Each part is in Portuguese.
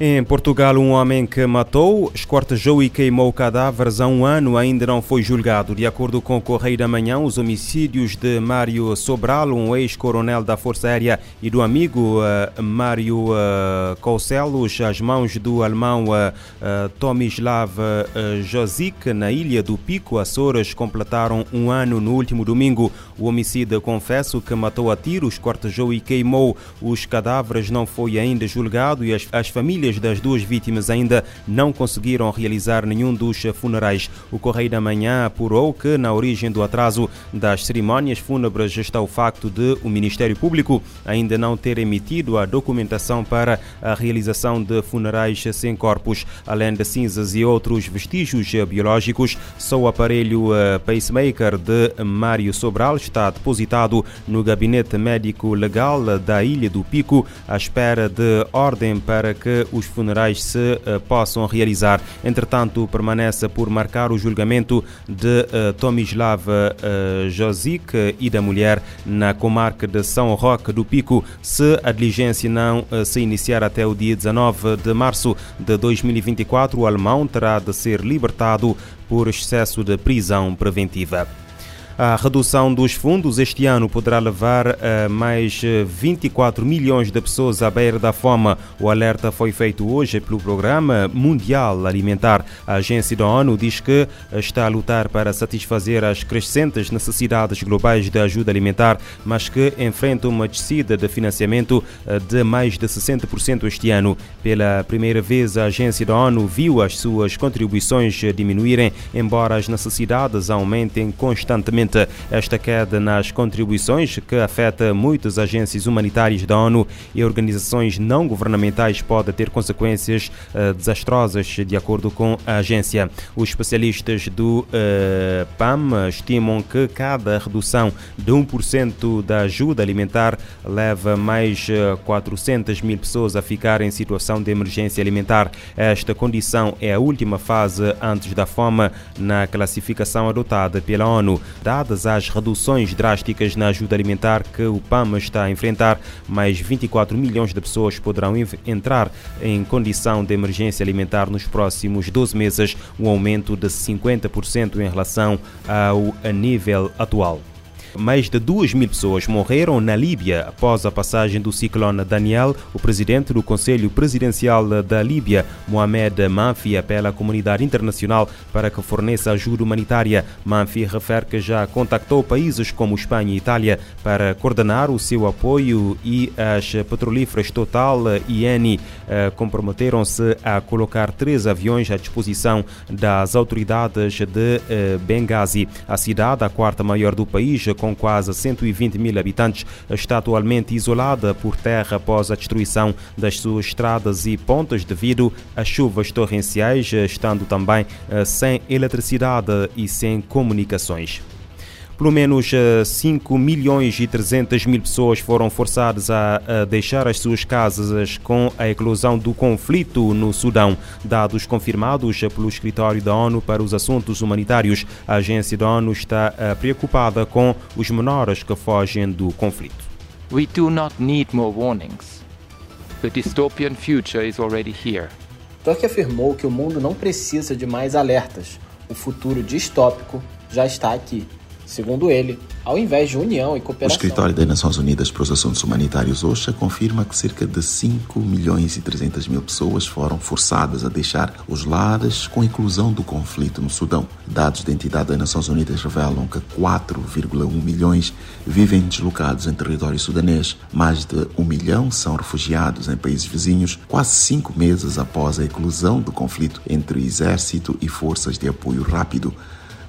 Em Portugal, um homem que matou, escortejou e queimou cadáveres há um ano ainda não foi julgado. De acordo com o Correio da Manhã, os homicídios de Mário Sobral, um ex-coronel da Força Aérea, e do amigo uh, Mário uh, Coucelos, às mãos do alemão uh, Tomislav uh, Josic, na ilha do Pico, Açores, completaram um ano no último domingo. O homicida, confesso que matou a tiros, escortejou e queimou os cadáveres, não foi ainda julgado e as, as famílias famílias das duas vítimas ainda não conseguiram realizar nenhum dos funerais. O Correio da Manhã apurou que na origem do atraso das cerimónias fúnebres está o facto de o Ministério Público ainda não ter emitido a documentação para a realização de funerais sem corpos. Além de cinzas e outros vestígios biológicos, só o aparelho eh, pacemaker de Mário Sobral está depositado no gabinete médico legal da Ilha do Pico à espera de ordem para que os funerais se uh, possam realizar. Entretanto, permanece por marcar o julgamento de uh, Tomislav uh, Josic e da mulher na comarca de São Roque do Pico, se a diligência não se iniciar até o dia 19 de março de 2024, o alemão terá de ser libertado por excesso de prisão preventiva. A redução dos fundos este ano poderá levar a mais 24 milhões de pessoas à beira da fome. O alerta foi feito hoje pelo Programa Mundial Alimentar. A agência da ONU diz que está a lutar para satisfazer as crescentes necessidades globais de ajuda alimentar, mas que enfrenta uma descida de financiamento de mais de 60% este ano. Pela primeira vez, a agência da ONU viu as suas contribuições diminuírem, embora as necessidades aumentem constantemente. Esta queda nas contribuições, que afeta muitas agências humanitárias da ONU e organizações não governamentais, pode ter consequências uh, desastrosas, de acordo com a agência. Os especialistas do uh, PAM estimam que cada redução de 1% da ajuda alimentar leva mais uh, 400 mil pessoas a ficar em situação de emergência alimentar. Esta condição é a última fase antes da fome na classificação adotada pela ONU. Dadas as reduções drásticas na ajuda alimentar que o PAM está a enfrentar, mais 24 milhões de pessoas poderão entrar em condição de emergência alimentar nos próximos 12 meses, um aumento de 50% em relação ao nível atual. Mais de 2 mil pessoas morreram na Líbia após a passagem do ciclone Daniel. O presidente do Conselho Presidencial da Líbia, Mohamed Manfi, apela à comunidade internacional para que forneça ajuda humanitária. Manfi refere que já contactou países como Espanha e Itália para coordenar o seu apoio e as petrolíferas Total e Eni eh, comprometeram-se a colocar três aviões à disposição das autoridades de eh, Benghazi. A cidade, a quarta maior do país, com quase 120 mil habitantes, está atualmente isolada por terra após a destruição das suas estradas e pontes devido às chuvas torrenciais, estando também sem eletricidade e sem comunicações. Pelo menos 5 milhões e 300 mil pessoas foram forçadas a, deixar as suas casas com a eclosão do conflito no Sudão. Dados confirmados pelo Escritório da ONU para os Assuntos Humanitários, a agência da ONU está preocupada com os menores que fogem do conflito. We do not need more warnings. The dystopian future is already here. Turk afirmou que o mundo não precisa de mais alertas. O futuro distópico já está aqui. Segundo ele, ao invés de união e cooperação. O Escritório das Nações Unidas para os Assuntos Humanitários OSHA confirma que cerca de 5 milhões e 300 mil pessoas foram forçadas a deixar os lares com a inclusão do conflito no Sudão. Dados da entidade das Nações Unidas revelam que 4,1 milhões vivem deslocados em território sudanês. Mais de um milhão são refugiados em países vizinhos, quase cinco meses após a inclusão do conflito entre exército e forças de apoio rápido.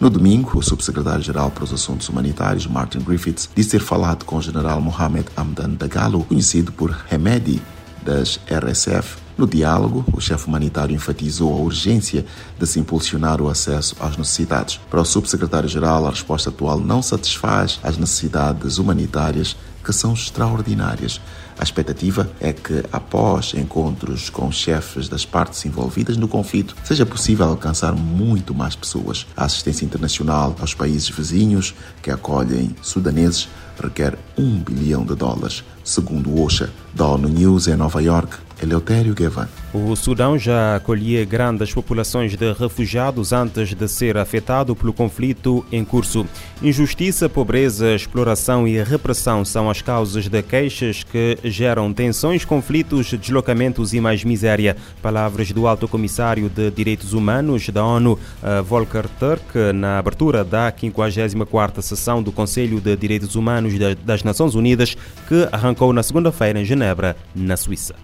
No domingo, o subsecretário-geral para os Assuntos Humanitários, Martin Griffiths, disse ter falado com o general Mohamed Hamdan Dagalo, conhecido por Remedi, das RSF. No diálogo, o chefe humanitário enfatizou a urgência de se impulsionar o acesso às necessidades. Para o subsecretário-geral, a resposta atual não satisfaz as necessidades humanitárias, que são extraordinárias. A expectativa é que, após encontros com chefes das partes envolvidas no conflito, seja possível alcançar muito mais pessoas. A assistência internacional aos países vizinhos que acolhem sudaneses requer um bilhão de dólares, segundo o OSHA, da ONU News em Nova York. Eleutério Guevara. O Sudão já acolhia grandes populações de refugiados antes de ser afetado pelo conflito em curso. Injustiça, pobreza, exploração e repressão são as causas de queixas que geram tensões, conflitos, deslocamentos e mais miséria. Palavras do Alto Comissário de Direitos Humanos da ONU, Volker Turk, na abertura da 54ª sessão do Conselho de Direitos Humanos das Nações Unidas, que arrancou na segunda-feira em Genebra, na Suíça.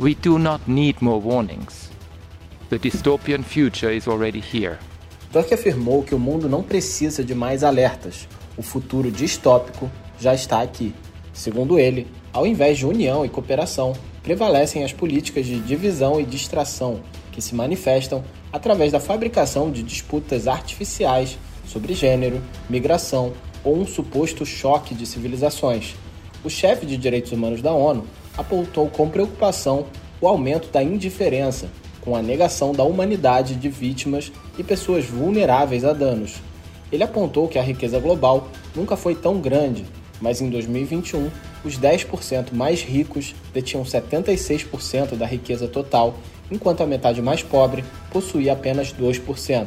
We do not need more warnings. The dystopian future is already here. Turk afirmou que o mundo não precisa de mais alertas. O futuro distópico já está aqui. Segundo ele, ao invés de união e cooperação, prevalecem as políticas de divisão e distração, que se manifestam através da fabricação de disputas artificiais sobre gênero, migração ou um suposto choque de civilizações. O chefe de direitos humanos da ONU apontou com preocupação o aumento da indiferença, com a negação da humanidade de vítimas e pessoas vulneráveis a danos. Ele apontou que a riqueza global nunca foi tão grande, mas em 2021, os 10% mais ricos detinham 76% da riqueza total, enquanto a metade mais pobre possuía apenas 2%.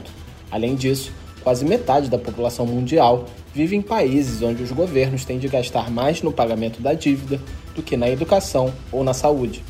Além disso, quase metade da população mundial vive em países onde os governos têm de gastar mais no pagamento da dívida do que na educação ou na saúde.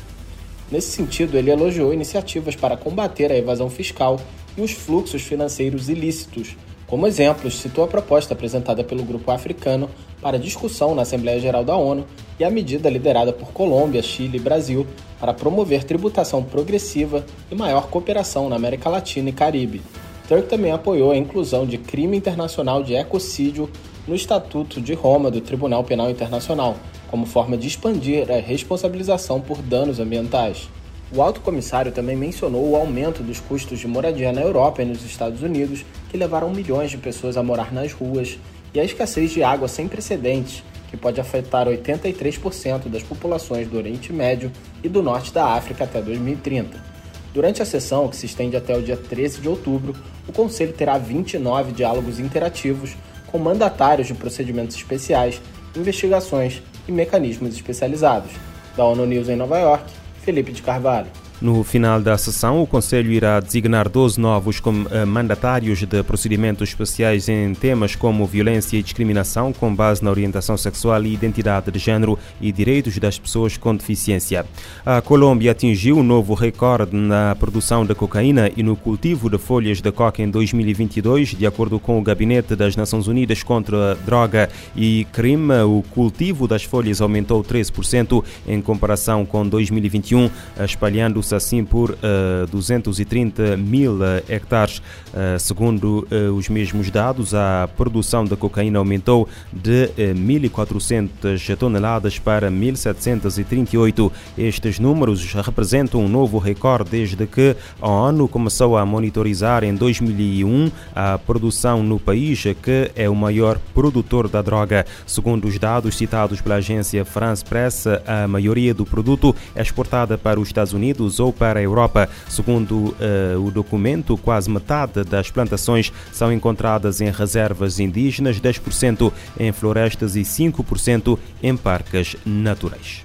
Nesse sentido, ele elogiou iniciativas para combater a evasão fiscal e os fluxos financeiros ilícitos. Como exemplos, citou a proposta apresentada pelo Grupo Africano para discussão na Assembleia Geral da ONU e a medida liderada por Colômbia, Chile e Brasil para promover tributação progressiva e maior cooperação na América Latina e Caribe. Turk também apoiou a inclusão de crime internacional de ecocídio no Estatuto de Roma do Tribunal Penal Internacional, como forma de expandir a responsabilização por danos ambientais. O alto comissário também mencionou o aumento dos custos de moradia na Europa e nos Estados Unidos, que levaram milhões de pessoas a morar nas ruas, e a escassez de água sem precedentes, que pode afetar 83% das populações do Oriente Médio e do Norte da África até 2030. Durante a sessão, que se estende até o dia 13 de outubro, o Conselho terá 29 diálogos interativos com mandatários de procedimentos especiais, investigações e mecanismos especializados. Da ONU News em Nova York, Felipe de Carvalho. No final da sessão, o Conselho irá designar 12 novos eh, mandatários de procedimentos especiais em temas como violência e discriminação com base na orientação sexual e identidade de género e direitos das pessoas com deficiência. A Colômbia atingiu um novo recorde na produção de cocaína e no cultivo de folhas de coca em 2022, de acordo com o Gabinete das Nações Unidas contra a Droga e Crime. O cultivo das folhas aumentou 13% em comparação com 2021, espalhando assim por uh, eh, 230 mil eh, hectares. Uh, segundo os mesmos dados, a produção de cocaína aumentou de 1.400 toneladas para 1.738. Estes números representam um novo recorde desde que a ONU começou a monitorizar em 2001 a produção no país, que é o maior produtor da droga. Segundo os dados citados pela agência France Press, a maioria do produto é exportada para os Estados Unidos ou para a Europa. Segundo uh, o documento, quase metade das plantações são encontradas em reservas indígenas, 10% em florestas e 5% em parques naturais.